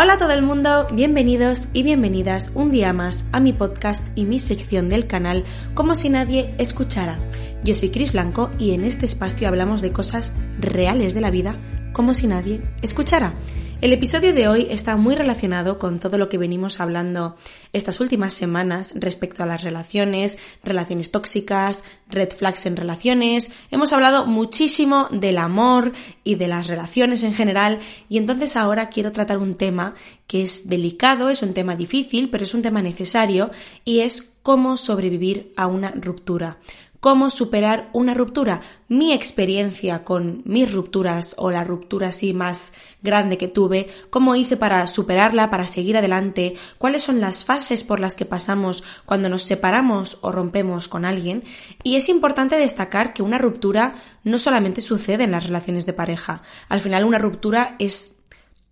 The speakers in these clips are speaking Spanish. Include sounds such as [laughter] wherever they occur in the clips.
Hola a todo el mundo, bienvenidos y bienvenidas un día más a mi podcast y mi sección del canal Como si nadie escuchara. Yo soy Cris Blanco y en este espacio hablamos de cosas reales de la vida como si nadie escuchara. El episodio de hoy está muy relacionado con todo lo que venimos hablando estas últimas semanas respecto a las relaciones, relaciones tóxicas, red flags en relaciones. Hemos hablado muchísimo del amor y de las relaciones en general y entonces ahora quiero tratar un tema que es delicado, es un tema difícil, pero es un tema necesario y es cómo sobrevivir a una ruptura cómo superar una ruptura. Mi experiencia con mis rupturas o la ruptura así más grande que tuve, cómo hice para superarla, para seguir adelante, cuáles son las fases por las que pasamos cuando nos separamos o rompemos con alguien. Y es importante destacar que una ruptura no solamente sucede en las relaciones de pareja. Al final una ruptura es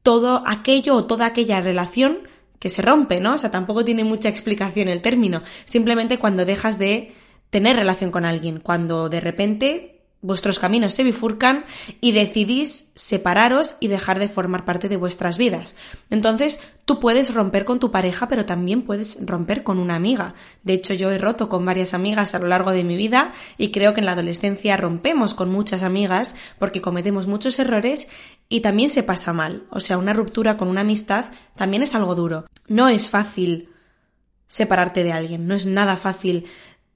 todo aquello o toda aquella relación que se rompe, ¿no? O sea, tampoco tiene mucha explicación el término. Simplemente cuando dejas de tener relación con alguien, cuando de repente vuestros caminos se bifurcan y decidís separaros y dejar de formar parte de vuestras vidas. Entonces, tú puedes romper con tu pareja, pero también puedes romper con una amiga. De hecho, yo he roto con varias amigas a lo largo de mi vida y creo que en la adolescencia rompemos con muchas amigas porque cometemos muchos errores y también se pasa mal. O sea, una ruptura con una amistad también es algo duro. No es fácil separarte de alguien, no es nada fácil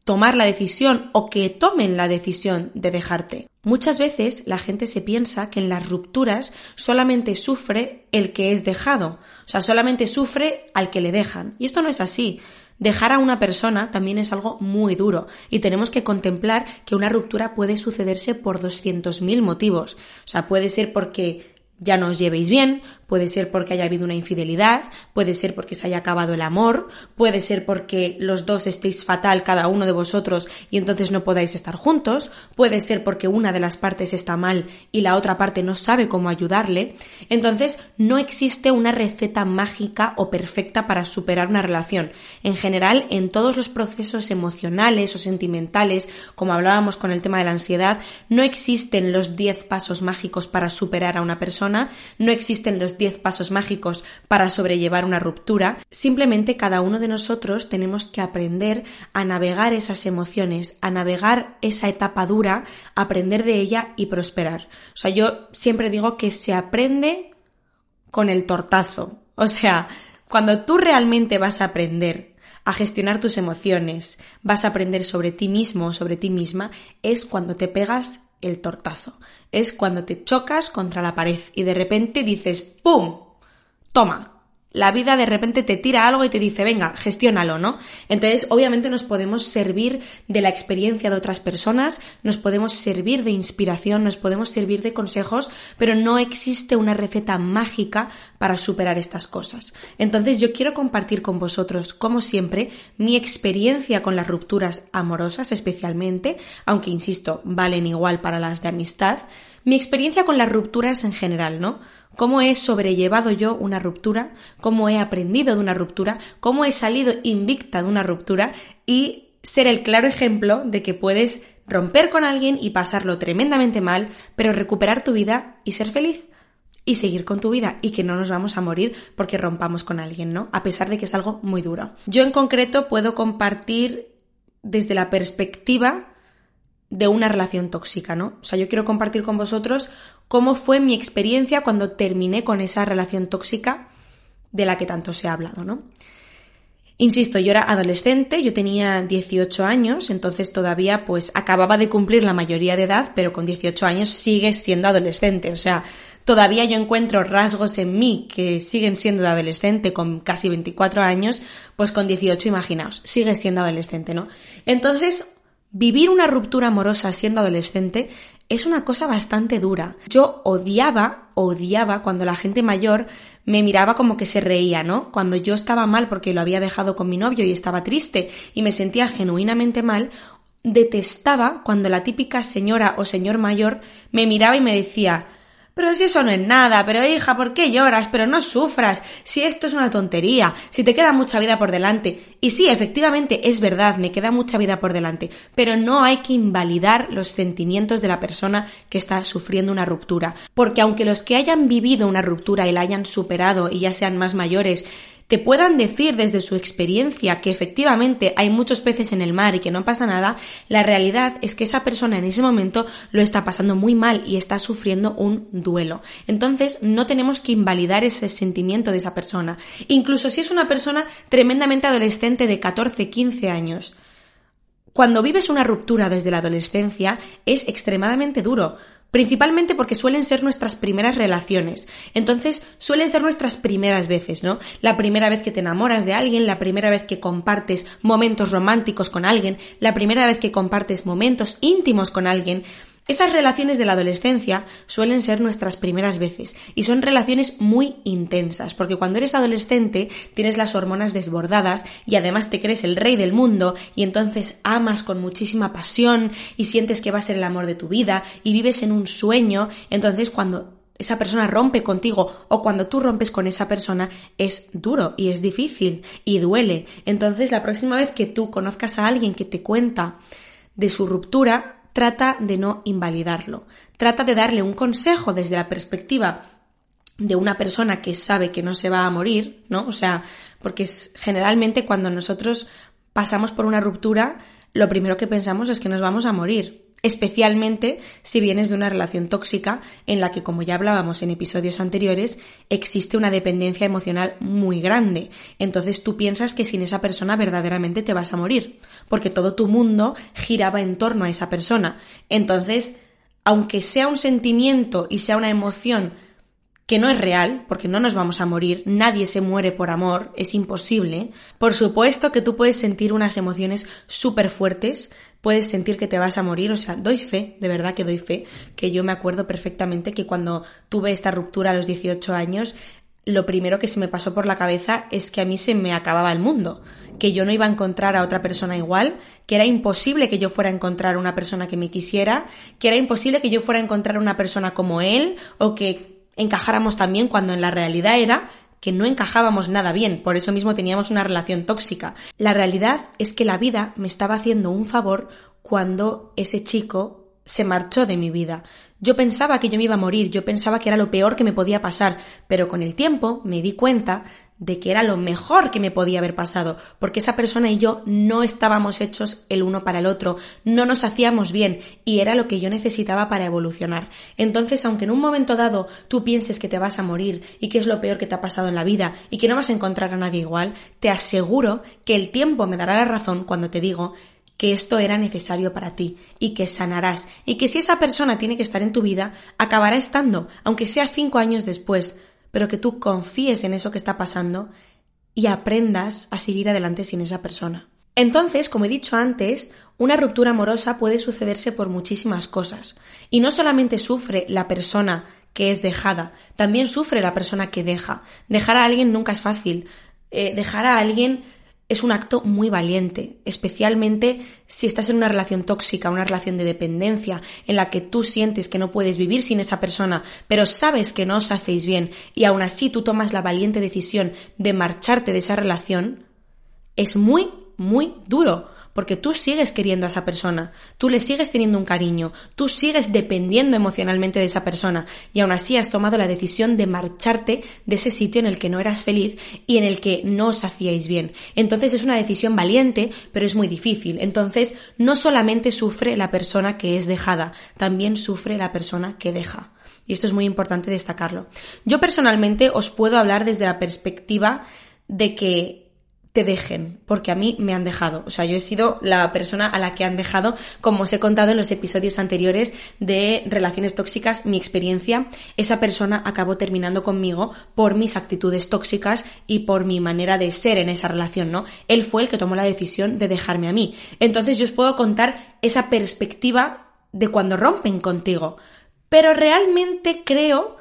tomar la decisión o que tomen la decisión de dejarte. Muchas veces la gente se piensa que en las rupturas solamente sufre el que es dejado, o sea, solamente sufre al que le dejan. Y esto no es así. Dejar a una persona también es algo muy duro y tenemos que contemplar que una ruptura puede sucederse por 200.000 motivos. O sea, puede ser porque ya no os llevéis bien, puede ser porque haya habido una infidelidad, puede ser porque se haya acabado el amor, puede ser porque los dos estéis fatal cada uno de vosotros y entonces no podáis estar juntos, puede ser porque una de las partes está mal y la otra parte no sabe cómo ayudarle. Entonces no existe una receta mágica o perfecta para superar una relación. En general, en todos los procesos emocionales o sentimentales, como hablábamos con el tema de la ansiedad, no existen los 10 pasos mágicos para superar a una persona no existen los 10 pasos mágicos para sobrellevar una ruptura, simplemente cada uno de nosotros tenemos que aprender a navegar esas emociones, a navegar esa etapa dura, aprender de ella y prosperar. O sea, yo siempre digo que se aprende con el tortazo. O sea, cuando tú realmente vas a aprender a gestionar tus emociones, vas a aprender sobre ti mismo, sobre ti misma, es cuando te pegas el tortazo. Es cuando te chocas contra la pared y de repente dices ¡pum! Toma, la vida de repente te tira algo y te dice, venga, gestiónalo, ¿no? Entonces, obviamente nos podemos servir de la experiencia de otras personas, nos podemos servir de inspiración, nos podemos servir de consejos, pero no existe una receta mágica para superar estas cosas. Entonces, yo quiero compartir con vosotros, como siempre, mi experiencia con las rupturas amorosas especialmente, aunque, insisto, valen igual para las de amistad, mi experiencia con las rupturas en general, ¿no? cómo he sobrellevado yo una ruptura, cómo he aprendido de una ruptura, cómo he salido invicta de una ruptura y ser el claro ejemplo de que puedes romper con alguien y pasarlo tremendamente mal, pero recuperar tu vida y ser feliz y seguir con tu vida y que no nos vamos a morir porque rompamos con alguien, ¿no? A pesar de que es algo muy duro. Yo en concreto puedo compartir desde la perspectiva de una relación tóxica, ¿no? O sea, yo quiero compartir con vosotros cómo fue mi experiencia cuando terminé con esa relación tóxica de la que tanto se ha hablado, ¿no? Insisto, yo era adolescente, yo tenía 18 años, entonces todavía pues acababa de cumplir la mayoría de edad, pero con 18 años sigues siendo adolescente, o sea, todavía yo encuentro rasgos en mí que siguen siendo de adolescente con casi 24 años, pues con 18 imaginaos, sigues siendo adolescente, ¿no? Entonces, Vivir una ruptura amorosa siendo adolescente es una cosa bastante dura. Yo odiaba, odiaba cuando la gente mayor me miraba como que se reía, ¿no? Cuando yo estaba mal porque lo había dejado con mi novio y estaba triste y me sentía genuinamente mal, detestaba cuando la típica señora o señor mayor me miraba y me decía pero si eso no es nada, pero hija, ¿por qué lloras? Pero no sufras, si esto es una tontería, si te queda mucha vida por delante. Y sí, efectivamente, es verdad, me queda mucha vida por delante, pero no hay que invalidar los sentimientos de la persona que está sufriendo una ruptura. Porque aunque los que hayan vivido una ruptura y la hayan superado y ya sean más mayores, te puedan decir desde su experiencia que efectivamente hay muchos peces en el mar y que no pasa nada, la realidad es que esa persona en ese momento lo está pasando muy mal y está sufriendo un duelo. Entonces no tenemos que invalidar ese sentimiento de esa persona, incluso si es una persona tremendamente adolescente de 14, 15 años. Cuando vives una ruptura desde la adolescencia es extremadamente duro, Principalmente porque suelen ser nuestras primeras relaciones. Entonces, suelen ser nuestras primeras veces, ¿no? La primera vez que te enamoras de alguien, la primera vez que compartes momentos románticos con alguien, la primera vez que compartes momentos íntimos con alguien. Esas relaciones de la adolescencia suelen ser nuestras primeras veces y son relaciones muy intensas, porque cuando eres adolescente tienes las hormonas desbordadas y además te crees el rey del mundo y entonces amas con muchísima pasión y sientes que va a ser el amor de tu vida y vives en un sueño, entonces cuando esa persona rompe contigo o cuando tú rompes con esa persona es duro y es difícil y duele. Entonces la próxima vez que tú conozcas a alguien que te cuenta de su ruptura, trata de no invalidarlo, trata de darle un consejo desde la perspectiva de una persona que sabe que no se va a morir, ¿no? O sea, porque generalmente cuando nosotros pasamos por una ruptura, lo primero que pensamos es que nos vamos a morir especialmente si vienes de una relación tóxica en la que, como ya hablábamos en episodios anteriores, existe una dependencia emocional muy grande. Entonces tú piensas que sin esa persona verdaderamente te vas a morir, porque todo tu mundo giraba en torno a esa persona. Entonces, aunque sea un sentimiento y sea una emoción que no es real, porque no nos vamos a morir, nadie se muere por amor, es imposible. Por supuesto que tú puedes sentir unas emociones súper fuertes, puedes sentir que te vas a morir, o sea, doy fe, de verdad que doy fe, que yo me acuerdo perfectamente que cuando tuve esta ruptura a los 18 años, lo primero que se me pasó por la cabeza es que a mí se me acababa el mundo, que yo no iba a encontrar a otra persona igual, que era imposible que yo fuera a encontrar una persona que me quisiera, que era imposible que yo fuera a encontrar una persona como él o que encajáramos también cuando en la realidad era que no encajábamos nada bien, por eso mismo teníamos una relación tóxica. La realidad es que la vida me estaba haciendo un favor cuando ese chico se marchó de mi vida. Yo pensaba que yo me iba a morir, yo pensaba que era lo peor que me podía pasar, pero con el tiempo me di cuenta de que era lo mejor que me podía haber pasado, porque esa persona y yo no estábamos hechos el uno para el otro, no nos hacíamos bien y era lo que yo necesitaba para evolucionar. Entonces, aunque en un momento dado tú pienses que te vas a morir y que es lo peor que te ha pasado en la vida y que no vas a encontrar a nadie igual, te aseguro que el tiempo me dará la razón cuando te digo que esto era necesario para ti y que sanarás y que si esa persona tiene que estar en tu vida, acabará estando, aunque sea cinco años después, pero que tú confíes en eso que está pasando y aprendas a seguir adelante sin esa persona. Entonces, como he dicho antes, una ruptura amorosa puede sucederse por muchísimas cosas. Y no solamente sufre la persona que es dejada, también sufre la persona que deja. Dejar a alguien nunca es fácil. Eh, dejar a alguien es un acto muy valiente, especialmente si estás en una relación tóxica, una relación de dependencia, en la que tú sientes que no puedes vivir sin esa persona, pero sabes que no os hacéis bien y aún así tú tomas la valiente decisión de marcharte de esa relación, es muy, muy duro, porque tú sigues queriendo a esa persona, tú le sigues teniendo un cariño, tú sigues dependiendo emocionalmente de esa persona y aún así has tomado la decisión de marcharte de ese sitio en el que no eras feliz y en el que no os hacíais bien. Entonces es una decisión valiente, pero es muy difícil. Entonces no solamente sufre la persona que es dejada, también sufre la persona que deja. Y esto es muy importante destacarlo. Yo personalmente os puedo hablar desde la perspectiva de que te dejen, porque a mí me han dejado. O sea, yo he sido la persona a la que han dejado, como os he contado en los episodios anteriores de relaciones tóxicas, mi experiencia, esa persona acabó terminando conmigo por mis actitudes tóxicas y por mi manera de ser en esa relación, ¿no? Él fue el que tomó la decisión de dejarme a mí. Entonces yo os puedo contar esa perspectiva de cuando rompen contigo. Pero realmente creo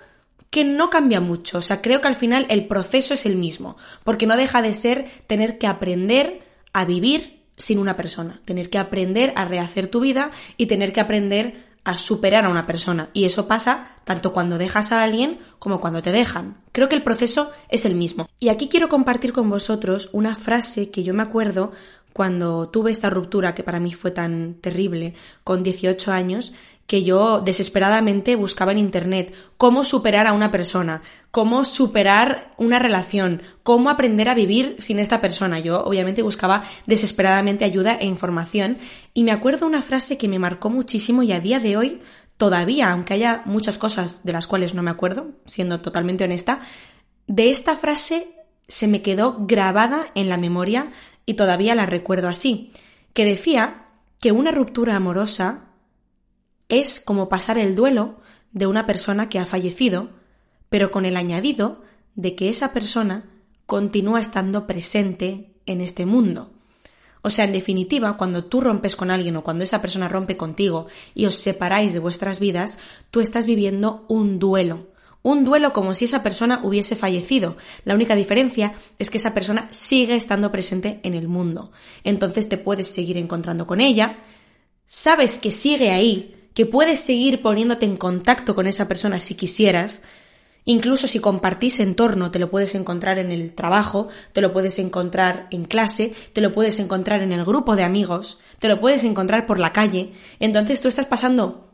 que no cambia mucho. O sea, creo que al final el proceso es el mismo. Porque no deja de ser tener que aprender a vivir sin una persona. Tener que aprender a rehacer tu vida y tener que aprender a superar a una persona. Y eso pasa tanto cuando dejas a alguien como cuando te dejan. Creo que el proceso es el mismo. Y aquí quiero compartir con vosotros una frase que yo me acuerdo cuando tuve esta ruptura que para mí fue tan terrible con 18 años que yo desesperadamente buscaba en Internet cómo superar a una persona, cómo superar una relación, cómo aprender a vivir sin esta persona. Yo obviamente buscaba desesperadamente ayuda e información y me acuerdo una frase que me marcó muchísimo y a día de hoy todavía, aunque haya muchas cosas de las cuales no me acuerdo, siendo totalmente honesta, de esta frase se me quedó grabada en la memoria y todavía la recuerdo así, que decía que una ruptura amorosa es como pasar el duelo de una persona que ha fallecido, pero con el añadido de que esa persona continúa estando presente en este mundo. O sea, en definitiva, cuando tú rompes con alguien o cuando esa persona rompe contigo y os separáis de vuestras vidas, tú estás viviendo un duelo. Un duelo como si esa persona hubiese fallecido. La única diferencia es que esa persona sigue estando presente en el mundo. Entonces te puedes seguir encontrando con ella, sabes que sigue ahí, que puedes seguir poniéndote en contacto con esa persona si quisieras, Incluso si compartís entorno, te lo puedes encontrar en el trabajo, te lo puedes encontrar en clase, te lo puedes encontrar en el grupo de amigos, te lo puedes encontrar por la calle. Entonces tú estás pasando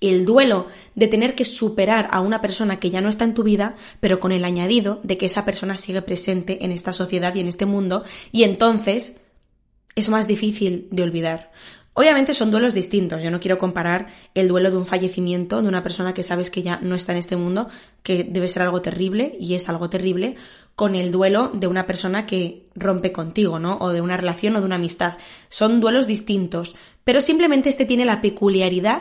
el duelo de tener que superar a una persona que ya no está en tu vida, pero con el añadido de que esa persona sigue presente en esta sociedad y en este mundo, y entonces es más difícil de olvidar. Obviamente son duelos distintos. Yo no quiero comparar el duelo de un fallecimiento de una persona que sabes que ya no está en este mundo, que debe ser algo terrible y es algo terrible, con el duelo de una persona que rompe contigo, ¿no? O de una relación o de una amistad. Son duelos distintos, pero simplemente este tiene la peculiaridad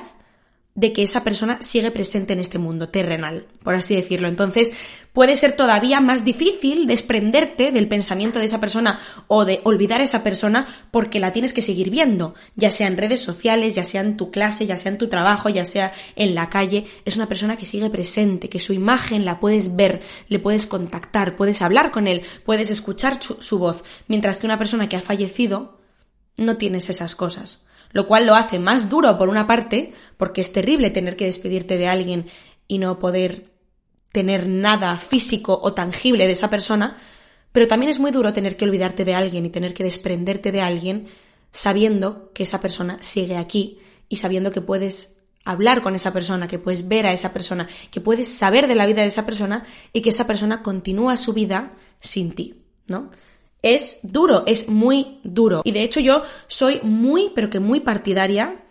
de que esa persona sigue presente en este mundo terrenal, por así decirlo. Entonces, puede ser todavía más difícil desprenderte del pensamiento de esa persona o de olvidar a esa persona porque la tienes que seguir viendo, ya sea en redes sociales, ya sea en tu clase, ya sea en tu trabajo, ya sea en la calle. Es una persona que sigue presente, que su imagen la puedes ver, le puedes contactar, puedes hablar con él, puedes escuchar su, su voz, mientras que una persona que ha fallecido no tienes esas cosas lo cual lo hace más duro por una parte, porque es terrible tener que despedirte de alguien y no poder tener nada físico o tangible de esa persona, pero también es muy duro tener que olvidarte de alguien y tener que desprenderte de alguien sabiendo que esa persona sigue aquí y sabiendo que puedes hablar con esa persona, que puedes ver a esa persona, que puedes saber de la vida de esa persona y que esa persona continúa su vida sin ti, ¿no? Es duro, es muy duro. Y de hecho yo soy muy, pero que muy partidaria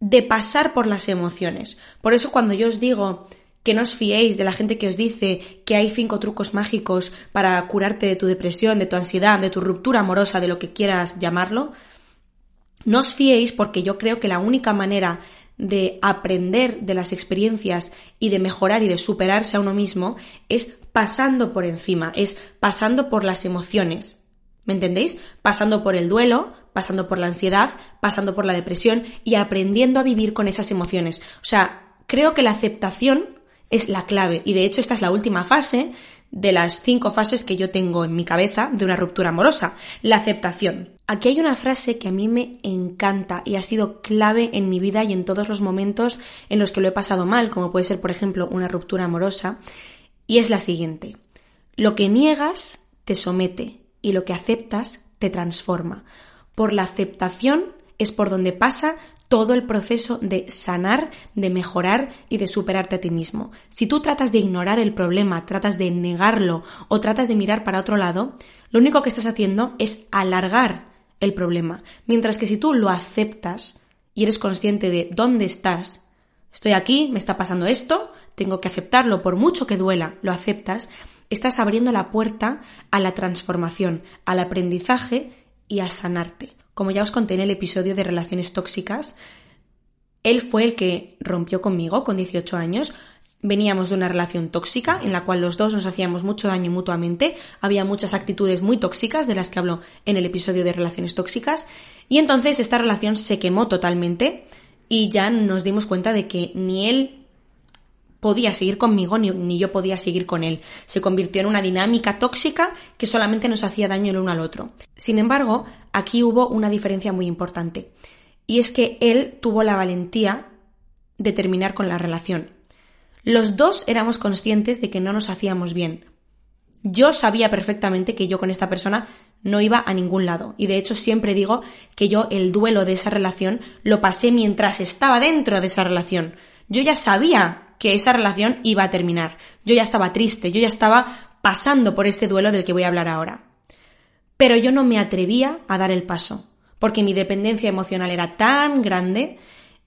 de pasar por las emociones. Por eso cuando yo os digo que no os fiéis de la gente que os dice que hay cinco trucos mágicos para curarte de tu depresión, de tu ansiedad, de tu ruptura amorosa, de lo que quieras llamarlo, no os fiéis porque yo creo que la única manera de aprender de las experiencias y de mejorar y de superarse a uno mismo es pasando por encima, es pasando por las emociones. ¿Me entendéis? Pasando por el duelo, pasando por la ansiedad, pasando por la depresión y aprendiendo a vivir con esas emociones. O sea, creo que la aceptación es la clave y de hecho esta es la última fase de las cinco fases que yo tengo en mi cabeza de una ruptura amorosa, la aceptación. Aquí hay una frase que a mí me encanta y ha sido clave en mi vida y en todos los momentos en los que lo he pasado mal, como puede ser, por ejemplo, una ruptura amorosa, y es la siguiente. Lo que niegas te somete y lo que aceptas te transforma. Por la aceptación es por donde pasa todo el proceso de sanar, de mejorar y de superarte a ti mismo. Si tú tratas de ignorar el problema, tratas de negarlo o tratas de mirar para otro lado, lo único que estás haciendo es alargar el problema. Mientras que si tú lo aceptas y eres consciente de dónde estás, estoy aquí, me está pasando esto, tengo que aceptarlo por mucho que duela, lo aceptas, estás abriendo la puerta a la transformación, al aprendizaje y a sanarte. Como ya os conté en el episodio de relaciones tóxicas, él fue el que rompió conmigo con 18 años. Veníamos de una relación tóxica en la cual los dos nos hacíamos mucho daño mutuamente, había muchas actitudes muy tóxicas de las que hablo en el episodio de relaciones tóxicas y entonces esta relación se quemó totalmente. y ya nos dimos cuenta de que ni él podía seguir conmigo ni, yo podía seguir con él. Se convirtió en una dinámica tóxica que solamente nos hacía daño el uno al otro. Sin embargo, aquí hubo una diferencia muy importante. Y es que él tuvo la valentía de terminar con la relación. Los dos éramos conscientes de que no nos hacíamos bien. Yo sabía perfectamente que yo con esta persona no iba a ningún lado. Y de hecho siempre digo que yo el duelo de esa relación lo pasé mientras estaba dentro de esa relación. Yo ya sabía que esa relación iba a terminar. Yo ya estaba triste, yo ya estaba pasando por este duelo del que voy a hablar ahora. Pero yo no me atrevía a dar el paso, porque mi dependencia emocional era tan grande,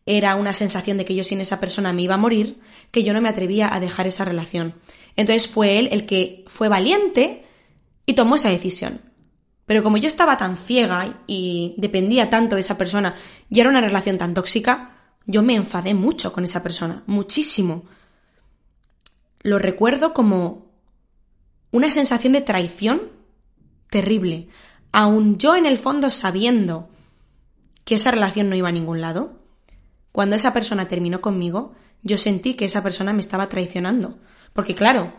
era una sensación de que yo sin esa persona me iba a morir, que yo no me atrevía a dejar esa relación. Entonces fue él el que fue valiente y tomó esa decisión. Pero como yo estaba tan ciega y dependía tanto de esa persona y era una relación tan tóxica, yo me enfadé mucho con esa persona, muchísimo. Lo recuerdo como una sensación de traición terrible. Aun yo en el fondo sabiendo que esa relación no iba a ningún lado, cuando esa persona terminó conmigo, yo sentí que esa persona me estaba traicionando. Porque claro,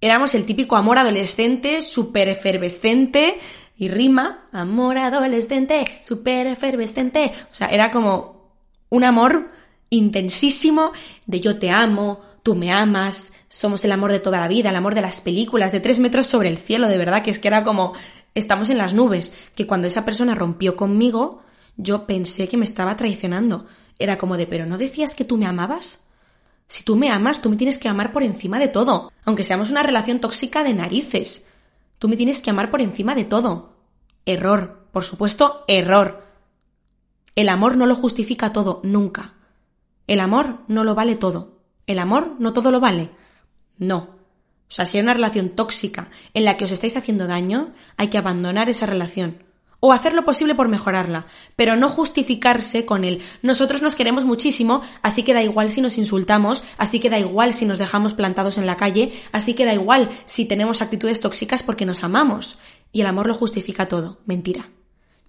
éramos el típico amor adolescente, súper efervescente, y rima, amor adolescente, súper efervescente. O sea, era como un amor intensísimo de yo te amo, tú me amas, somos el amor de toda la vida, el amor de las películas, de tres metros sobre el cielo, de verdad, que es que era como estamos en las nubes, que cuando esa persona rompió conmigo, yo pensé que me estaba traicionando. Era como de, pero ¿no decías que tú me amabas? Si tú me amas, tú me tienes que amar por encima de todo, aunque seamos una relación tóxica de narices. Tú me tienes que amar por encima de todo. Error, por supuesto, error. El amor no lo justifica todo, nunca. El amor no lo vale todo. El amor no todo lo vale. No. O sea, si hay una relación tóxica en la que os estáis haciendo daño, hay que abandonar esa relación. O hacer lo posible por mejorarla, pero no justificarse con el nosotros nos queremos muchísimo, así que da igual si nos insultamos, así que da igual si nos dejamos plantados en la calle, así que da igual si tenemos actitudes tóxicas porque nos amamos. Y el amor lo justifica todo. Mentira.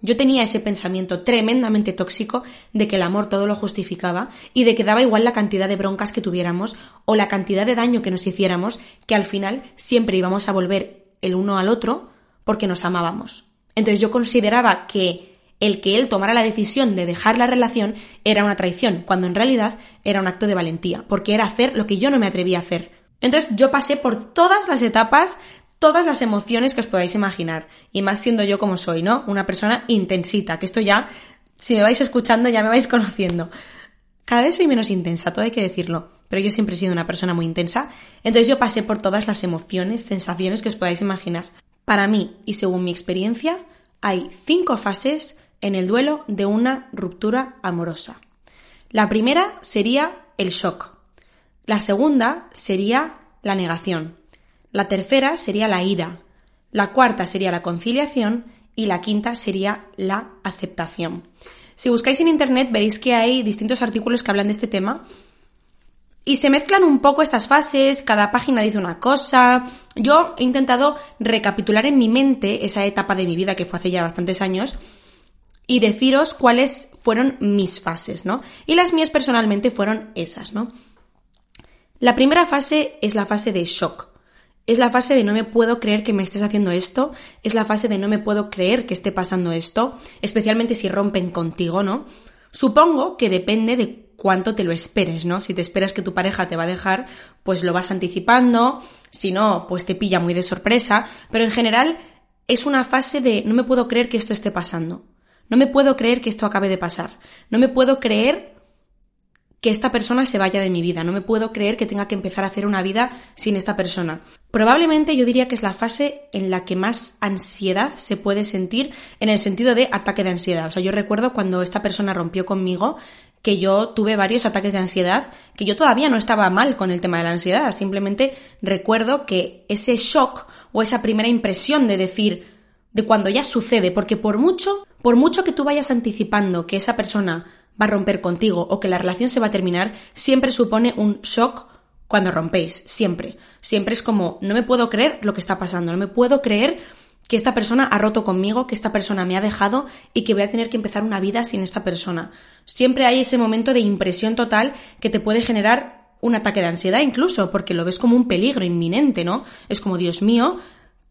Yo tenía ese pensamiento tremendamente tóxico de que el amor todo lo justificaba y de que daba igual la cantidad de broncas que tuviéramos o la cantidad de daño que nos hiciéramos, que al final siempre íbamos a volver el uno al otro porque nos amábamos. Entonces yo consideraba que el que él tomara la decisión de dejar la relación era una traición, cuando en realidad era un acto de valentía, porque era hacer lo que yo no me atrevía a hacer. Entonces yo pasé por todas las etapas todas las emociones que os podáis imaginar. Y más siendo yo como soy, ¿no? Una persona intensita, que esto ya, si me vais escuchando, ya me vais [laughs] conociendo. Cada vez soy menos intensa, todo hay que decirlo. Pero yo siempre he sido una persona muy intensa. Entonces yo pasé por todas las emociones, sensaciones que os podáis imaginar. Para mí, y según mi experiencia, hay cinco fases en el duelo de una ruptura amorosa. La primera sería el shock. La segunda sería la negación. La tercera sería la ira, la cuarta sería la conciliación y la quinta sería la aceptación. Si buscáis en Internet veréis que hay distintos artículos que hablan de este tema y se mezclan un poco estas fases, cada página dice una cosa. Yo he intentado recapitular en mi mente esa etapa de mi vida que fue hace ya bastantes años y deciros cuáles fueron mis fases, ¿no? Y las mías personalmente fueron esas, ¿no? La primera fase es la fase de shock. Es la fase de no me puedo creer que me estés haciendo esto, es la fase de no me puedo creer que esté pasando esto, especialmente si rompen contigo, ¿no? Supongo que depende de cuánto te lo esperes, ¿no? Si te esperas que tu pareja te va a dejar, pues lo vas anticipando, si no, pues te pilla muy de sorpresa, pero en general es una fase de no me puedo creer que esto esté pasando, no me puedo creer que esto acabe de pasar, no me puedo creer que esta persona se vaya de mi vida. No me puedo creer que tenga que empezar a hacer una vida sin esta persona. Probablemente yo diría que es la fase en la que más ansiedad se puede sentir en el sentido de ataque de ansiedad. O sea, yo recuerdo cuando esta persona rompió conmigo que yo tuve varios ataques de ansiedad, que yo todavía no estaba mal con el tema de la ansiedad. Simplemente recuerdo que ese shock o esa primera impresión de decir, de cuando ya sucede, porque por mucho, por mucho que tú vayas anticipando que esa persona va a romper contigo o que la relación se va a terminar, siempre supone un shock cuando rompéis, siempre. Siempre es como, no me puedo creer lo que está pasando, no me puedo creer que esta persona ha roto conmigo, que esta persona me ha dejado y que voy a tener que empezar una vida sin esta persona. Siempre hay ese momento de impresión total que te puede generar un ataque de ansiedad incluso, porque lo ves como un peligro inminente, ¿no? Es como, Dios mío,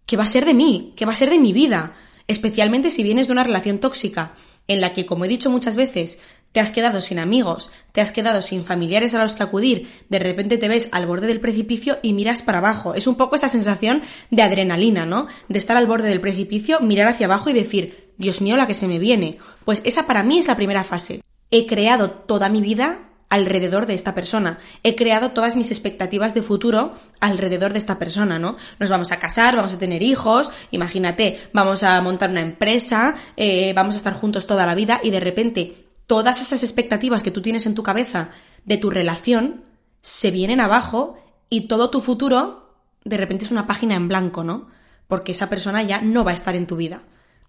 ¿qué va a ser de mí? ¿Qué va a ser de mi vida? Especialmente si vienes de una relación tóxica en la que, como he dicho muchas veces, te has quedado sin amigos, te has quedado sin familiares a los que acudir, de repente te ves al borde del precipicio y miras para abajo. Es un poco esa sensación de adrenalina, ¿no? De estar al borde del precipicio, mirar hacia abajo y decir, Dios mío, la que se me viene. Pues esa para mí es la primera fase. He creado toda mi vida alrededor de esta persona. He creado todas mis expectativas de futuro alrededor de esta persona, ¿no? Nos vamos a casar, vamos a tener hijos, imagínate, vamos a montar una empresa, eh, vamos a estar juntos toda la vida y de repente todas esas expectativas que tú tienes en tu cabeza de tu relación se vienen abajo y todo tu futuro de repente es una página en blanco, ¿no? Porque esa persona ya no va a estar en tu vida.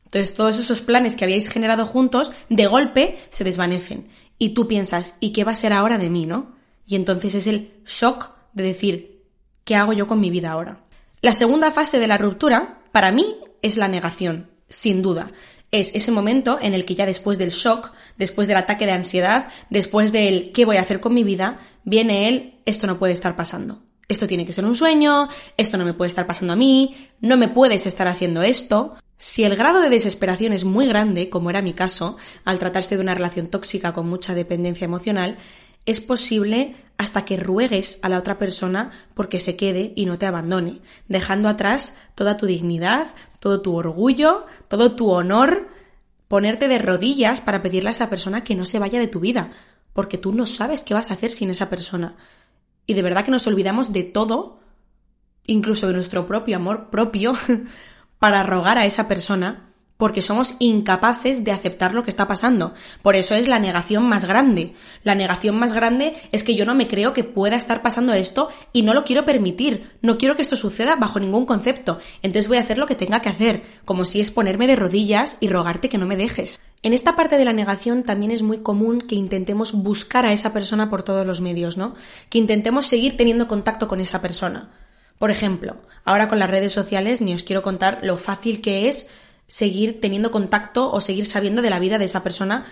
Entonces todos esos planes que habíais generado juntos de golpe se desvanecen y tú piensas, ¿y qué va a ser ahora de mí, no? Y entonces es el shock de decir, ¿qué hago yo con mi vida ahora? La segunda fase de la ruptura, para mí, es la negación, sin duda. Es ese momento en el que ya después del shock, después del ataque de ansiedad, después del ¿qué voy a hacer con mi vida? viene el esto no puede estar pasando. Esto tiene que ser un sueño, esto no me puede estar pasando a mí, no me puedes estar haciendo esto. Si el grado de desesperación es muy grande, como era mi caso, al tratarse de una relación tóxica con mucha dependencia emocional, es posible hasta que ruegues a la otra persona porque se quede y no te abandone, dejando atrás toda tu dignidad, todo tu orgullo, todo tu honor, ponerte de rodillas para pedirle a esa persona que no se vaya de tu vida, porque tú no sabes qué vas a hacer sin esa persona. Y de verdad que nos olvidamos de todo, incluso de nuestro propio amor propio, [laughs] para rogar a esa persona porque somos incapaces de aceptar lo que está pasando. Por eso es la negación más grande. La negación más grande es que yo no me creo que pueda estar pasando esto y no lo quiero permitir. No quiero que esto suceda bajo ningún concepto. Entonces voy a hacer lo que tenga que hacer, como si es ponerme de rodillas y rogarte que no me dejes. En esta parte de la negación también es muy común que intentemos buscar a esa persona por todos los medios, ¿no? Que intentemos seguir teniendo contacto con esa persona. Por ejemplo, ahora con las redes sociales ni os quiero contar lo fácil que es seguir teniendo contacto o seguir sabiendo de la vida de esa persona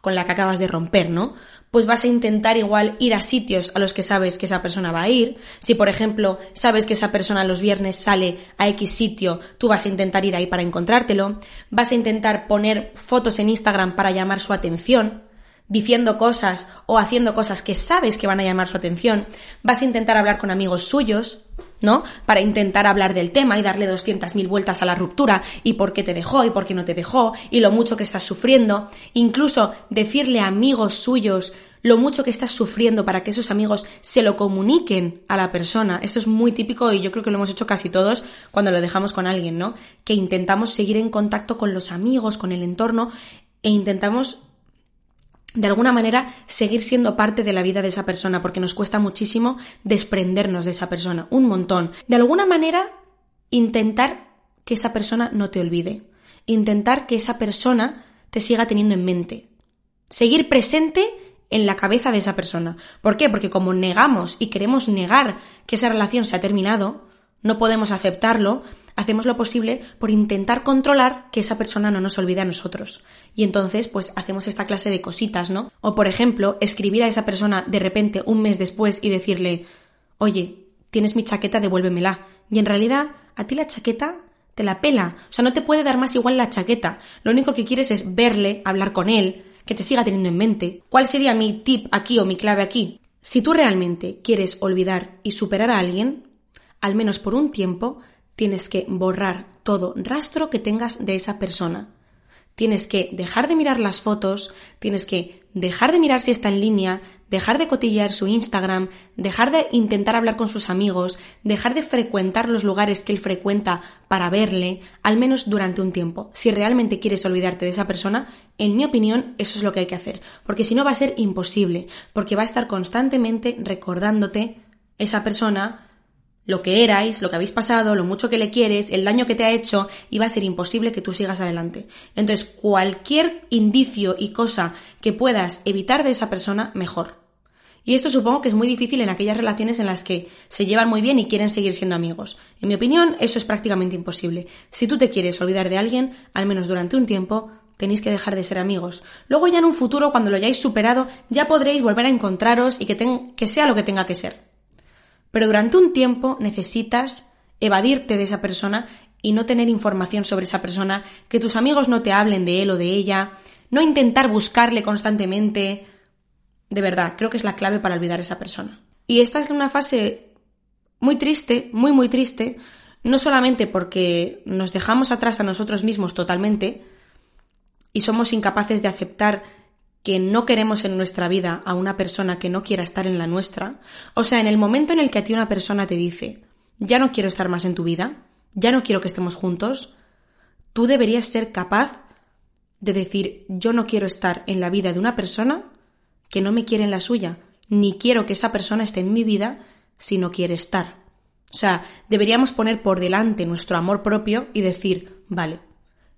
con la que acabas de romper, ¿no? Pues vas a intentar igual ir a sitios a los que sabes que esa persona va a ir. Si, por ejemplo, sabes que esa persona los viernes sale a X sitio, tú vas a intentar ir ahí para encontrártelo. Vas a intentar poner fotos en Instagram para llamar su atención diciendo cosas o haciendo cosas que sabes que van a llamar su atención, vas a intentar hablar con amigos suyos, ¿no? Para intentar hablar del tema y darle 200.000 vueltas a la ruptura y por qué te dejó y por qué no te dejó y lo mucho que estás sufriendo, incluso decirle a amigos suyos lo mucho que estás sufriendo para que esos amigos se lo comuniquen a la persona. Esto es muy típico y yo creo que lo hemos hecho casi todos cuando lo dejamos con alguien, ¿no? Que intentamos seguir en contacto con los amigos, con el entorno e intentamos de alguna manera seguir siendo parte de la vida de esa persona, porque nos cuesta muchísimo desprendernos de esa persona, un montón. De alguna manera, intentar que esa persona no te olvide, intentar que esa persona te siga teniendo en mente, seguir presente en la cabeza de esa persona. ¿Por qué? Porque como negamos y queremos negar que esa relación se ha terminado, no podemos aceptarlo, hacemos lo posible por intentar controlar que esa persona no nos olvide a nosotros. Y entonces, pues hacemos esta clase de cositas, ¿no? O por ejemplo, escribir a esa persona de repente un mes después y decirle, oye, tienes mi chaqueta, devuélvemela. Y en realidad, a ti la chaqueta te la pela. O sea, no te puede dar más igual la chaqueta. Lo único que quieres es verle, hablar con él, que te siga teniendo en mente. ¿Cuál sería mi tip aquí o mi clave aquí? Si tú realmente quieres olvidar y superar a alguien, al menos por un tiempo, tienes que borrar todo rastro que tengas de esa persona. Tienes que dejar de mirar las fotos, tienes que dejar de mirar si está en línea, dejar de cotillear su Instagram, dejar de intentar hablar con sus amigos, dejar de frecuentar los lugares que él frecuenta para verle, al menos durante un tiempo. Si realmente quieres olvidarte de esa persona, en mi opinión, eso es lo que hay que hacer, porque si no va a ser imposible, porque va a estar constantemente recordándote esa persona lo que erais, lo que habéis pasado, lo mucho que le quieres, el daño que te ha hecho, y va a ser imposible que tú sigas adelante. Entonces, cualquier indicio y cosa que puedas evitar de esa persona, mejor. Y esto supongo que es muy difícil en aquellas relaciones en las que se llevan muy bien y quieren seguir siendo amigos. En mi opinión, eso es prácticamente imposible. Si tú te quieres olvidar de alguien, al menos durante un tiempo, tenéis que dejar de ser amigos. Luego ya en un futuro, cuando lo hayáis superado, ya podréis volver a encontraros y que, que sea lo que tenga que ser. Pero durante un tiempo necesitas evadirte de esa persona y no tener información sobre esa persona, que tus amigos no te hablen de él o de ella, no intentar buscarle constantemente, de verdad, creo que es la clave para olvidar a esa persona. Y esta es una fase muy triste, muy, muy triste, no solamente porque nos dejamos atrás a nosotros mismos totalmente y somos incapaces de aceptar que no queremos en nuestra vida a una persona que no quiera estar en la nuestra, o sea, en el momento en el que a ti una persona te dice, ya no quiero estar más en tu vida, ya no quiero que estemos juntos, tú deberías ser capaz de decir, yo no quiero estar en la vida de una persona que no me quiere en la suya, ni quiero que esa persona esté en mi vida si no quiere estar. O sea, deberíamos poner por delante nuestro amor propio y decir, vale,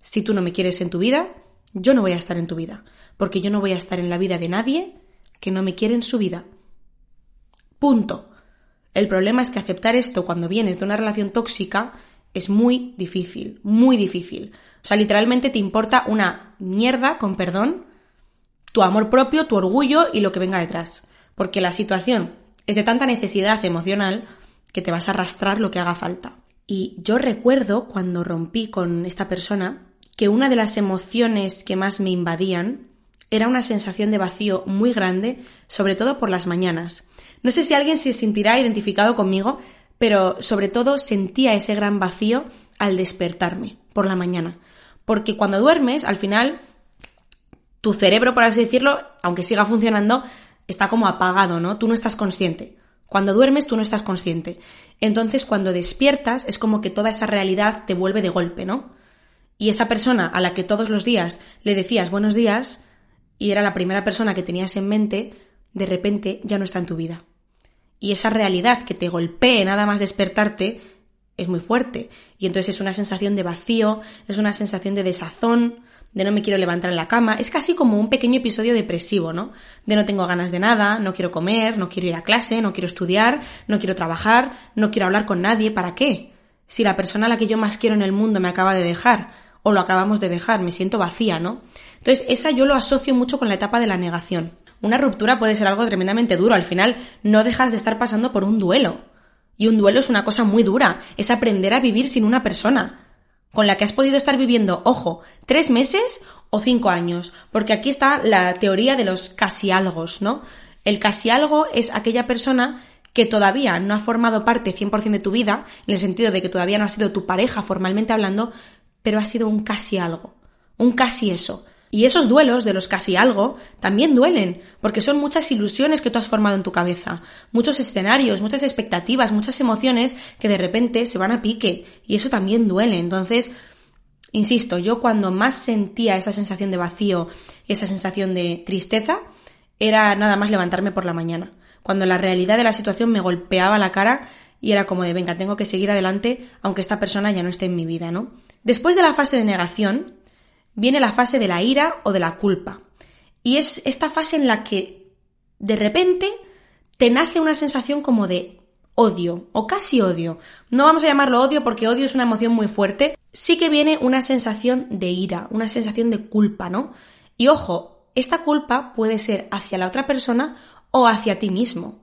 si tú no me quieres en tu vida, yo no voy a estar en tu vida, porque yo no voy a estar en la vida de nadie que no me quiere en su vida. Punto. El problema es que aceptar esto cuando vienes de una relación tóxica es muy difícil, muy difícil. O sea, literalmente te importa una mierda, con perdón, tu amor propio, tu orgullo y lo que venga detrás. Porque la situación es de tanta necesidad emocional que te vas a arrastrar lo que haga falta. Y yo recuerdo cuando rompí con esta persona que una de las emociones que más me invadían era una sensación de vacío muy grande, sobre todo por las mañanas. No sé si alguien se sentirá identificado conmigo, pero sobre todo sentía ese gran vacío al despertarme por la mañana. Porque cuando duermes, al final tu cerebro, por así decirlo, aunque siga funcionando, está como apagado, ¿no? Tú no estás consciente. Cuando duermes tú no estás consciente. Entonces cuando despiertas es como que toda esa realidad te vuelve de golpe, ¿no? Y esa persona a la que todos los días le decías buenos días y era la primera persona que tenías en mente, de repente ya no está en tu vida. Y esa realidad que te golpee nada más despertarte es muy fuerte. Y entonces es una sensación de vacío, es una sensación de desazón, de no me quiero levantar en la cama. Es casi como un pequeño episodio depresivo, ¿no? De no tengo ganas de nada, no quiero comer, no quiero ir a clase, no quiero estudiar, no quiero trabajar, no quiero hablar con nadie. ¿Para qué? Si la persona a la que yo más quiero en el mundo me acaba de dejar, o lo acabamos de dejar, me siento vacía, ¿no? Entonces, esa yo lo asocio mucho con la etapa de la negación. Una ruptura puede ser algo tremendamente duro, al final no dejas de estar pasando por un duelo. Y un duelo es una cosa muy dura, es aprender a vivir sin una persona con la que has podido estar viviendo, ojo, tres meses o cinco años, porque aquí está la teoría de los casi algos, ¿no? El casi algo es aquella persona que todavía no ha formado parte 100% de tu vida, en el sentido de que todavía no ha sido tu pareja formalmente hablando, pero ha sido un casi algo, un casi eso. Y esos duelos de los casi algo también duelen, porque son muchas ilusiones que tú has formado en tu cabeza, muchos escenarios, muchas expectativas, muchas emociones que de repente se van a pique, y eso también duele. Entonces, insisto, yo cuando más sentía esa sensación de vacío, esa sensación de tristeza, era nada más levantarme por la mañana, cuando la realidad de la situación me golpeaba la cara y era como de, venga, tengo que seguir adelante aunque esta persona ya no esté en mi vida, ¿no? Después de la fase de negación, viene la fase de la ira o de la culpa. Y es esta fase en la que de repente te nace una sensación como de odio o casi odio. No vamos a llamarlo odio porque odio es una emoción muy fuerte. Sí que viene una sensación de ira, una sensación de culpa, ¿no? Y ojo, esta culpa puede ser hacia la otra persona o hacia ti mismo.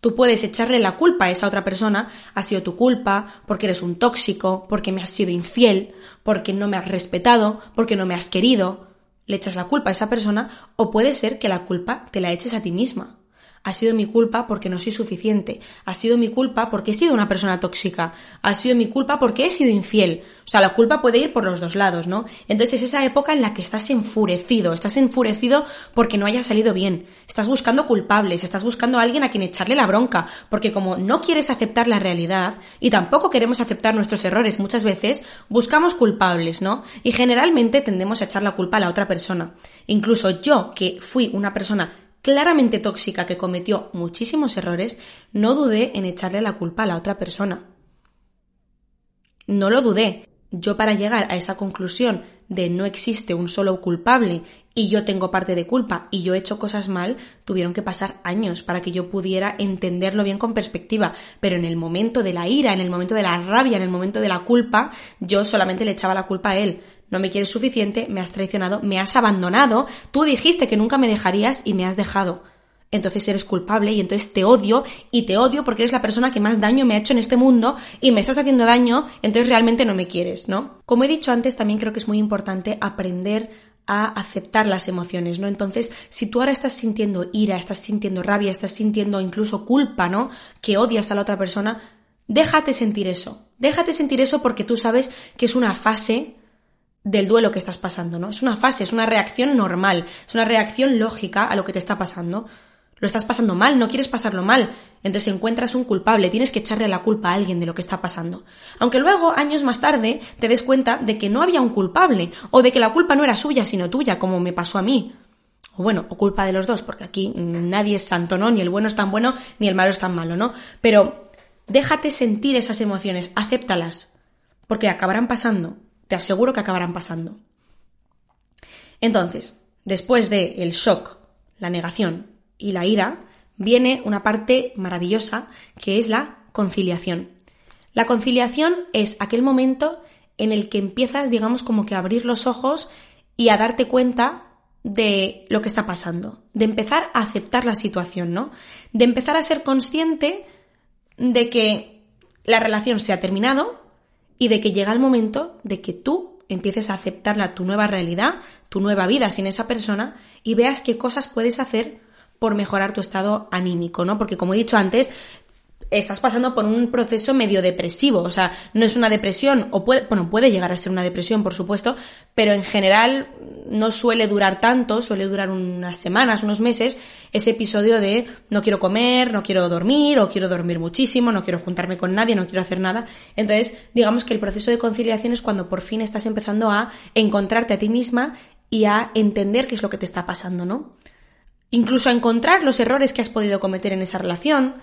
Tú puedes echarle la culpa a esa otra persona, ha sido tu culpa, porque eres un tóxico, porque me has sido infiel, porque no me has respetado, porque no me has querido. Le echas la culpa a esa persona o puede ser que la culpa te la eches a ti misma. Ha sido mi culpa porque no soy suficiente. Ha sido mi culpa porque he sido una persona tóxica. Ha sido mi culpa porque he sido infiel. O sea, la culpa puede ir por los dos lados, ¿no? Entonces es esa época en la que estás enfurecido. Estás enfurecido porque no haya salido bien. Estás buscando culpables. Estás buscando a alguien a quien echarle la bronca. Porque como no quieres aceptar la realidad y tampoco queremos aceptar nuestros errores muchas veces, buscamos culpables, ¿no? Y generalmente tendemos a echar la culpa a la otra persona. Incluso yo, que fui una persona claramente tóxica que cometió muchísimos errores, no dudé en echarle la culpa a la otra persona. No lo dudé. Yo para llegar a esa conclusión de no existe un solo culpable y yo tengo parte de culpa y yo he hecho cosas mal, tuvieron que pasar años para que yo pudiera entenderlo bien con perspectiva. Pero en el momento de la ira, en el momento de la rabia, en el momento de la culpa, yo solamente le echaba la culpa a él. No me quieres suficiente, me has traicionado, me has abandonado, tú dijiste que nunca me dejarías y me has dejado entonces eres culpable y entonces te odio y te odio porque eres la persona que más daño me ha hecho en este mundo y me estás haciendo daño, entonces realmente no me quieres, ¿no? Como he dicho antes, también creo que es muy importante aprender a aceptar las emociones, ¿no? Entonces, si tú ahora estás sintiendo ira, estás sintiendo rabia, estás sintiendo incluso culpa, ¿no? Que odias a la otra persona, déjate sentir eso. Déjate sentir eso porque tú sabes que es una fase del duelo que estás pasando, ¿no? Es una fase, es una reacción normal, es una reacción lógica a lo que te está pasando. Lo estás pasando mal, no quieres pasarlo mal. Entonces encuentras un culpable, tienes que echarle la culpa a alguien de lo que está pasando. Aunque luego, años más tarde, te des cuenta de que no había un culpable, o de que la culpa no era suya, sino tuya, como me pasó a mí. O bueno, o culpa de los dos, porque aquí nadie es santo, ¿no? Ni el bueno es tan bueno, ni el malo es tan malo, ¿no? Pero déjate sentir esas emociones, acéptalas, porque acabarán pasando. Te aseguro que acabarán pasando. Entonces, después de el shock, la negación, y la ira, viene una parte maravillosa que es la conciliación. La conciliación es aquel momento en el que empiezas, digamos, como que a abrir los ojos y a darte cuenta de lo que está pasando, de empezar a aceptar la situación, ¿no? De empezar a ser consciente de que la relación se ha terminado y de que llega el momento de que tú empieces a aceptar tu nueva realidad, tu nueva vida sin esa persona y veas qué cosas puedes hacer por mejorar tu estado anímico, ¿no? Porque como he dicho antes, estás pasando por un proceso medio depresivo, o sea, no es una depresión, o puede, bueno, puede llegar a ser una depresión, por supuesto, pero en general no suele durar tanto, suele durar unas semanas, unos meses, ese episodio de no quiero comer, no quiero dormir, o quiero dormir muchísimo, no quiero juntarme con nadie, no quiero hacer nada. Entonces, digamos que el proceso de conciliación es cuando por fin estás empezando a encontrarte a ti misma y a entender qué es lo que te está pasando, ¿no? incluso a encontrar los errores que has podido cometer en esa relación.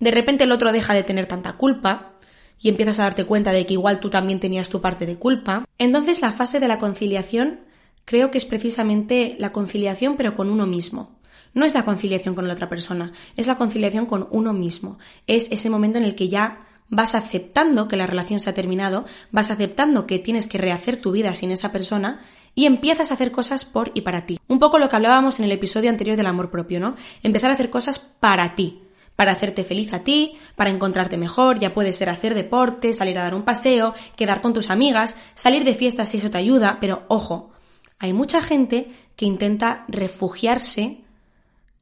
De repente el otro deja de tener tanta culpa y empiezas a darte cuenta de que igual tú también tenías tu parte de culpa. Entonces la fase de la conciliación creo que es precisamente la conciliación pero con uno mismo. No es la conciliación con la otra persona, es la conciliación con uno mismo. Es ese momento en el que ya vas aceptando que la relación se ha terminado, vas aceptando que tienes que rehacer tu vida sin esa persona y empiezas a hacer cosas por y para ti. Un poco lo que hablábamos en el episodio anterior del amor propio, ¿no? Empezar a hacer cosas para ti, para hacerte feliz a ti, para encontrarte mejor, ya puede ser hacer deporte, salir a dar un paseo, quedar con tus amigas, salir de fiestas si eso te ayuda, pero ojo, hay mucha gente que intenta refugiarse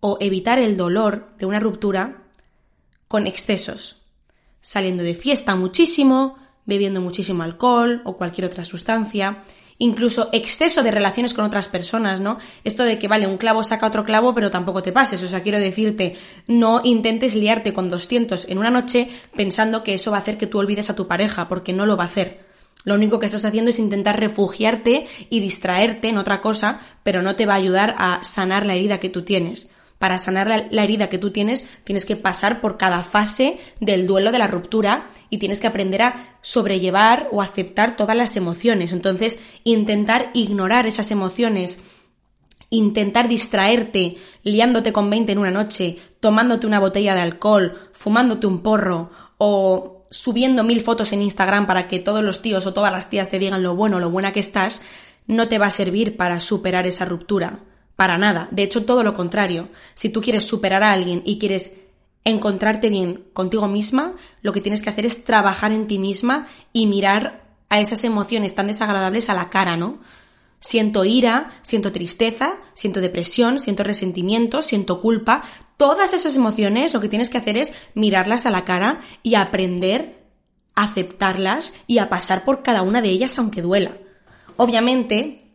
o evitar el dolor de una ruptura con excesos. Saliendo de fiesta muchísimo, bebiendo muchísimo alcohol o cualquier otra sustancia, incluso exceso de relaciones con otras personas, ¿no? Esto de que, vale, un clavo saca otro clavo, pero tampoco te pases. O sea, quiero decirte, no intentes liarte con 200 en una noche pensando que eso va a hacer que tú olvides a tu pareja, porque no lo va a hacer. Lo único que estás haciendo es intentar refugiarte y distraerte en otra cosa, pero no te va a ayudar a sanar la herida que tú tienes para sanar la, herida que tú tienes, tienes que pasar por cada fase del duelo de la ruptura y tienes que aprender a sobrellevar o aceptar todas las emociones. Entonces, intentar ignorar esas emociones, intentar distraerte liándote con 20 en una noche, tomándote una botella de alcohol, fumándote un porro o subiendo mil fotos en Instagram para que todos los tíos o todas las tías te digan lo bueno o lo buena que estás, no te va a servir para superar esa ruptura. Para nada. De hecho, todo lo contrario. Si tú quieres superar a alguien y quieres encontrarte bien contigo misma, lo que tienes que hacer es trabajar en ti misma y mirar a esas emociones tan desagradables a la cara, ¿no? Siento ira, siento tristeza, siento depresión, siento resentimiento, siento culpa. Todas esas emociones lo que tienes que hacer es mirarlas a la cara y aprender a aceptarlas y a pasar por cada una de ellas aunque duela. Obviamente,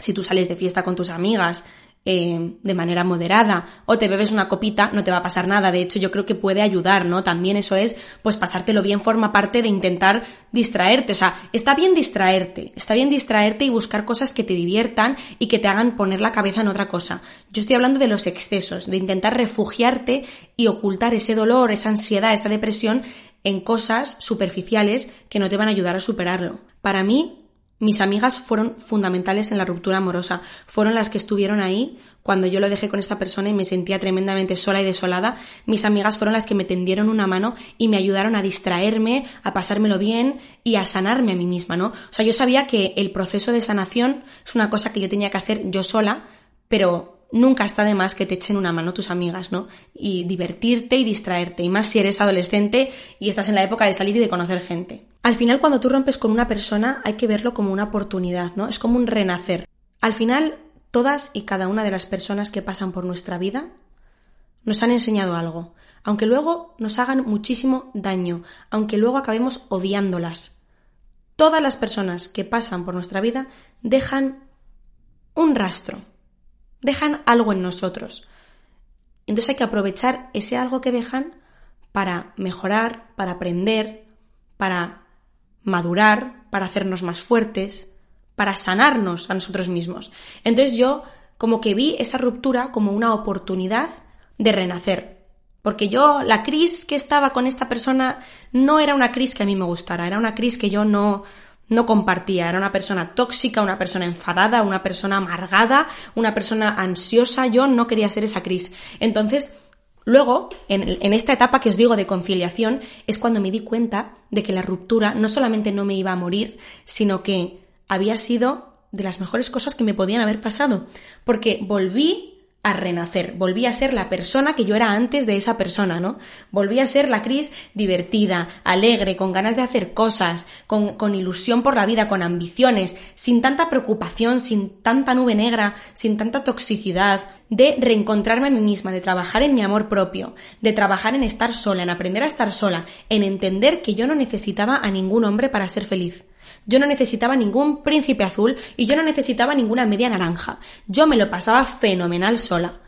si tú sales de fiesta con tus amigas eh, de manera moderada o te bebes una copita, no te va a pasar nada. De hecho, yo creo que puede ayudar, ¿no? También eso es, pues pasártelo bien forma parte de intentar distraerte. O sea, está bien distraerte, está bien distraerte y buscar cosas que te diviertan y que te hagan poner la cabeza en otra cosa. Yo estoy hablando de los excesos, de intentar refugiarte y ocultar ese dolor, esa ansiedad, esa depresión en cosas superficiales que no te van a ayudar a superarlo. Para mí, Mis amigas fueron fundamentales en la ruptura amorosa, fueron las que estuvieron ahí cuando yo lo dejé con esta persona y me sentía tremendamente sola y desolada. Mis amigas fueron las que me tendieron una mano y me ayudaron a distraerme, a pasármelo bien y a sanarme a mí misma, ¿no? O sea, yo sabía que el proceso de sanación es una cosa que yo tenía que hacer yo sola, pero nunca está de más que te echen una mano tus amigas, ¿no? Y divertirte y distraerte, y más si eres adolescente y estás en la época de salir y de conocer gente. Al final, cuando tú rompes con una persona, hay que verlo como una oportunidad, ¿no? Es como un renacer. Al final, todas y cada una de las personas que pasan por nuestra vida nos han enseñado algo, aunque luego nos hagan muchísimo daño, aunque luego acabemos odiándolas. Todas las personas que pasan por nuestra vida dejan un rastro, dejan algo en nosotros. Entonces hay que aprovechar ese algo que dejan para mejorar, para aprender, para madurar, para hacernos más fuertes, para sanarnos a nosotros mismos. Entonces yo como que vi esa ruptura como una oportunidad de renacer. Porque yo, la Cris que estaba con esta persona no era una Cris que a mí me gustara, era una Cris que yo no, no compartía. Era una persona tóxica, una persona enfadada, una persona amargada, una persona ansiosa. Yo no quería ser esa Cris. Entonces, luego, en, en, esta etapa que os digo de conciliación, es cuando me di cuenta de que la ruptura no solamente no me iba a morir, sino que había sido de las mejores cosas que me podían haber pasado. Porque volví a renacer, volví a ser la persona que yo era antes de esa persona, ¿no? Volví a ser la Cris divertida, alegre, con ganas de hacer cosas, con, con, ilusión por la vida, con ambiciones, sin tanta preocupación, sin tanta nube negra, sin tanta toxicidad, de reencontrarme a mí misma, de trabajar en mi amor propio, de trabajar en estar sola, en aprender a estar sola, en entender que yo no necesitaba a ningún hombre para ser feliz. Yo no necesitaba ningún príncipe azul y yo no necesitaba ninguna media naranja. Yo me lo pasaba fenomenal sola.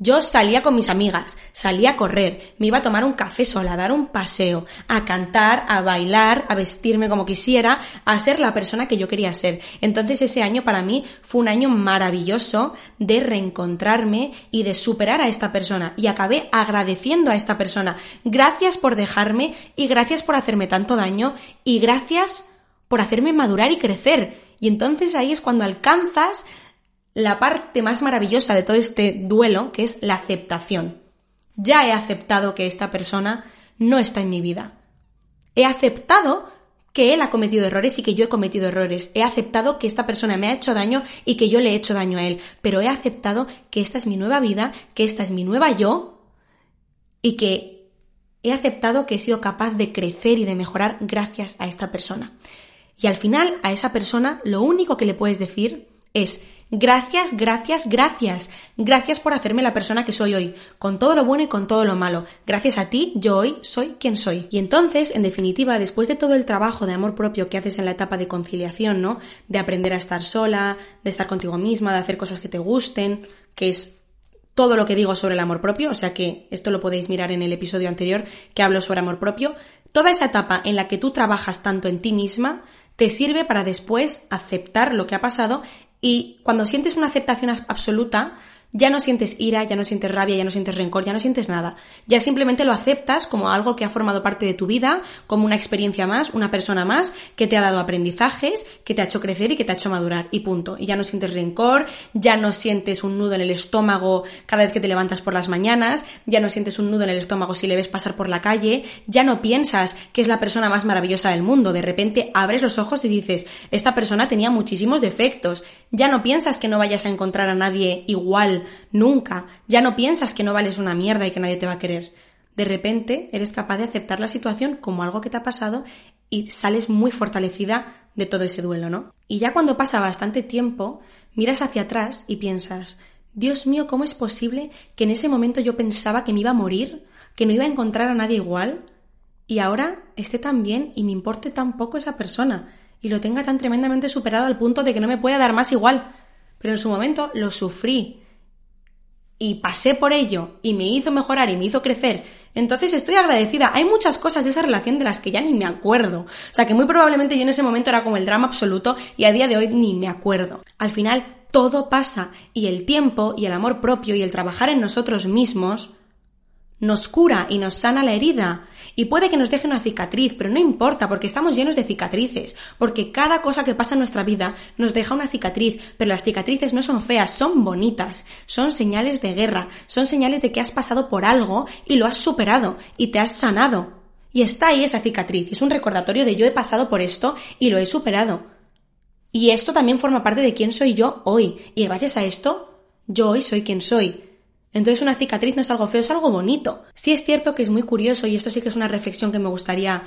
Yo salía con mis amigas, salía a correr, me iba a tomar un café sola, a dar un paseo, a cantar, a bailar, a vestirme como quisiera, a ser la persona que yo quería ser. Entonces ese año para mí fue un año maravilloso de reencontrarme y de superar a esta persona. Y acabé agradeciendo a esta persona. Gracias por dejarme y gracias por hacerme tanto daño y gracias por hacerme madurar y crecer. Y entonces ahí es cuando alcanzas la parte más maravillosa de todo este duelo, que es la aceptación. Ya he aceptado que esta persona no está en mi vida. He aceptado que él ha cometido errores y que yo he cometido errores. He aceptado que esta persona me ha hecho daño y que yo le he hecho daño a él. Pero he aceptado que esta es mi nueva vida, que esta es mi nueva yo y que he aceptado que he sido capaz de crecer y de mejorar gracias a esta persona. Y al final a esa persona lo único que le puedes decir es gracias, gracias, gracias. Gracias por hacerme la persona que soy hoy, con todo lo bueno y con todo lo malo. Gracias a ti, yo hoy soy quien soy. Y entonces, en definitiva, después de todo el trabajo de amor propio que haces en la etapa de conciliación, ¿no? De aprender a estar sola, de estar contigo misma, de hacer cosas que te gusten, que es todo lo que digo sobre el amor propio, o sea que esto lo podéis mirar en el episodio anterior que hablo sobre amor propio, toda esa etapa en la que tú trabajas tanto en ti misma, te sirve para después aceptar lo que ha pasado y cuando sientes una aceptación absoluta, ya no sientes ira, ya no sientes rabia, ya no sientes rencor, ya no sientes nada. Ya simplemente lo aceptas como algo que ha formado parte de tu vida, como una experiencia más, una persona más, que te ha dado aprendizajes, que te ha hecho crecer y que te ha hecho madurar. Y punto. Y ya no sientes rencor, ya no sientes un nudo en el estómago cada vez que te levantas por las mañanas, ya no sientes un nudo en el estómago si le ves pasar por la calle, ya no piensas que es la persona más maravillosa del mundo. De repente abres los ojos y dices, esta persona tenía muchísimos defectos. Ya no piensas que no vayas a encontrar a nadie igual nunca. Ya no piensas que no vales una mierda y que nadie te va a querer. De repente eres capaz de aceptar la situación como algo que te ha pasado y sales muy fortalecida de todo ese duelo, ¿no? Y ya cuando pasa bastante tiempo, miras hacia atrás y piensas, Dios mío, ¿cómo es posible que en ese momento yo pensaba que me iba a morir, que no iba a encontrar a nadie igual, y ahora esté tan bien y me importe tan poco esa persona, y lo tenga tan tremendamente superado al punto de que no me pueda dar más igual? Pero en su momento lo sufrí, y pasé por ello y me hizo mejorar y me hizo crecer, entonces estoy agradecida. Hay muchas cosas de esa relación de las que ya ni me acuerdo. O sea que muy probablemente yo en ese momento era como el drama absoluto y a día de hoy ni me acuerdo. Al final todo pasa y el tiempo y el amor propio y el trabajar en nosotros mismos nos cura y nos sana la herida. Y puede que nos deje una cicatriz, pero no importa, porque estamos llenos de cicatrices, porque cada cosa que pasa en nuestra vida nos deja una cicatriz, pero las cicatrices no son feas, son bonitas, son señales de guerra, son señales de que has pasado por algo y lo has superado y te has sanado. Y está ahí esa cicatriz, es un recordatorio de yo he pasado por esto y lo he superado. Y esto también forma parte de quién soy yo hoy, y gracias a esto, yo hoy soy quien soy. Entonces una cicatriz no es algo feo, es algo bonito. Sí es cierto que es muy curioso, y esto sí que es una reflexión que me gustaría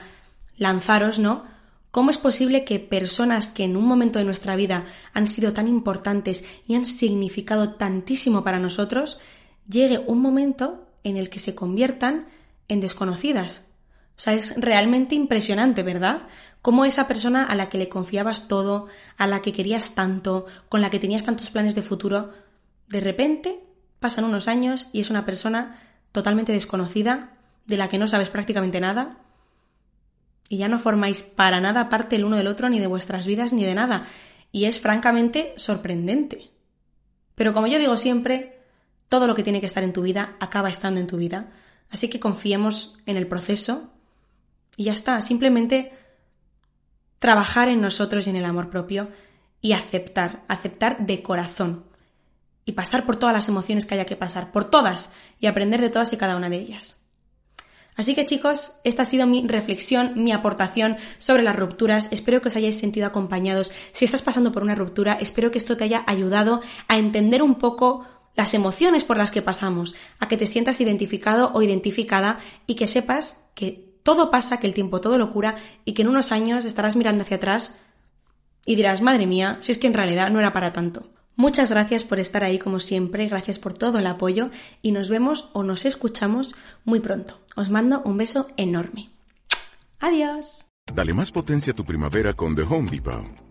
lanzaros, ¿no? ¿Cómo es posible que personas que en un momento de nuestra vida han sido tan importantes y han significado tantísimo para nosotros, llegue un momento en el que se conviertan en desconocidas? O sea, es realmente impresionante, ¿verdad? Cómo esa persona a la que le confiabas todo, a la que querías tanto, con la que tenías tantos planes de futuro, de repente Pasan unos años y es una persona totalmente desconocida, de la que no sabes prácticamente nada, y ya no formáis para nada parte el uno del otro, ni de vuestras vidas, ni de nada. Y es francamente sorprendente. Pero como yo digo siempre, todo lo que tiene que estar en tu vida acaba estando en tu vida. Así que confiemos en el proceso y ya está. Simplemente trabajar en nosotros y en el amor propio y aceptar, aceptar de corazón y pasar por todas las emociones que haya que pasar, por todas, y aprender de todas y cada una de ellas. Así que chicos, esta ha sido mi reflexión, mi aportación sobre las rupturas. Espero que os hayáis sentido acompañados. Si estás pasando por una ruptura, espero que esto te haya ayudado a entender un poco las emociones por las que pasamos, a que te sientas identificado o identificada y que sepas que todo pasa, que el tiempo todo lo cura y que en unos años estarás mirando hacia atrás y dirás, madre mía, si es que en realidad no era para tanto. Muchas gracias por estar ahí como siempre, gracias por todo el apoyo y nos vemos o nos escuchamos muy pronto. Os mando un beso enorme. Adiós. Dale más potencia a tu primavera con The Home Depot.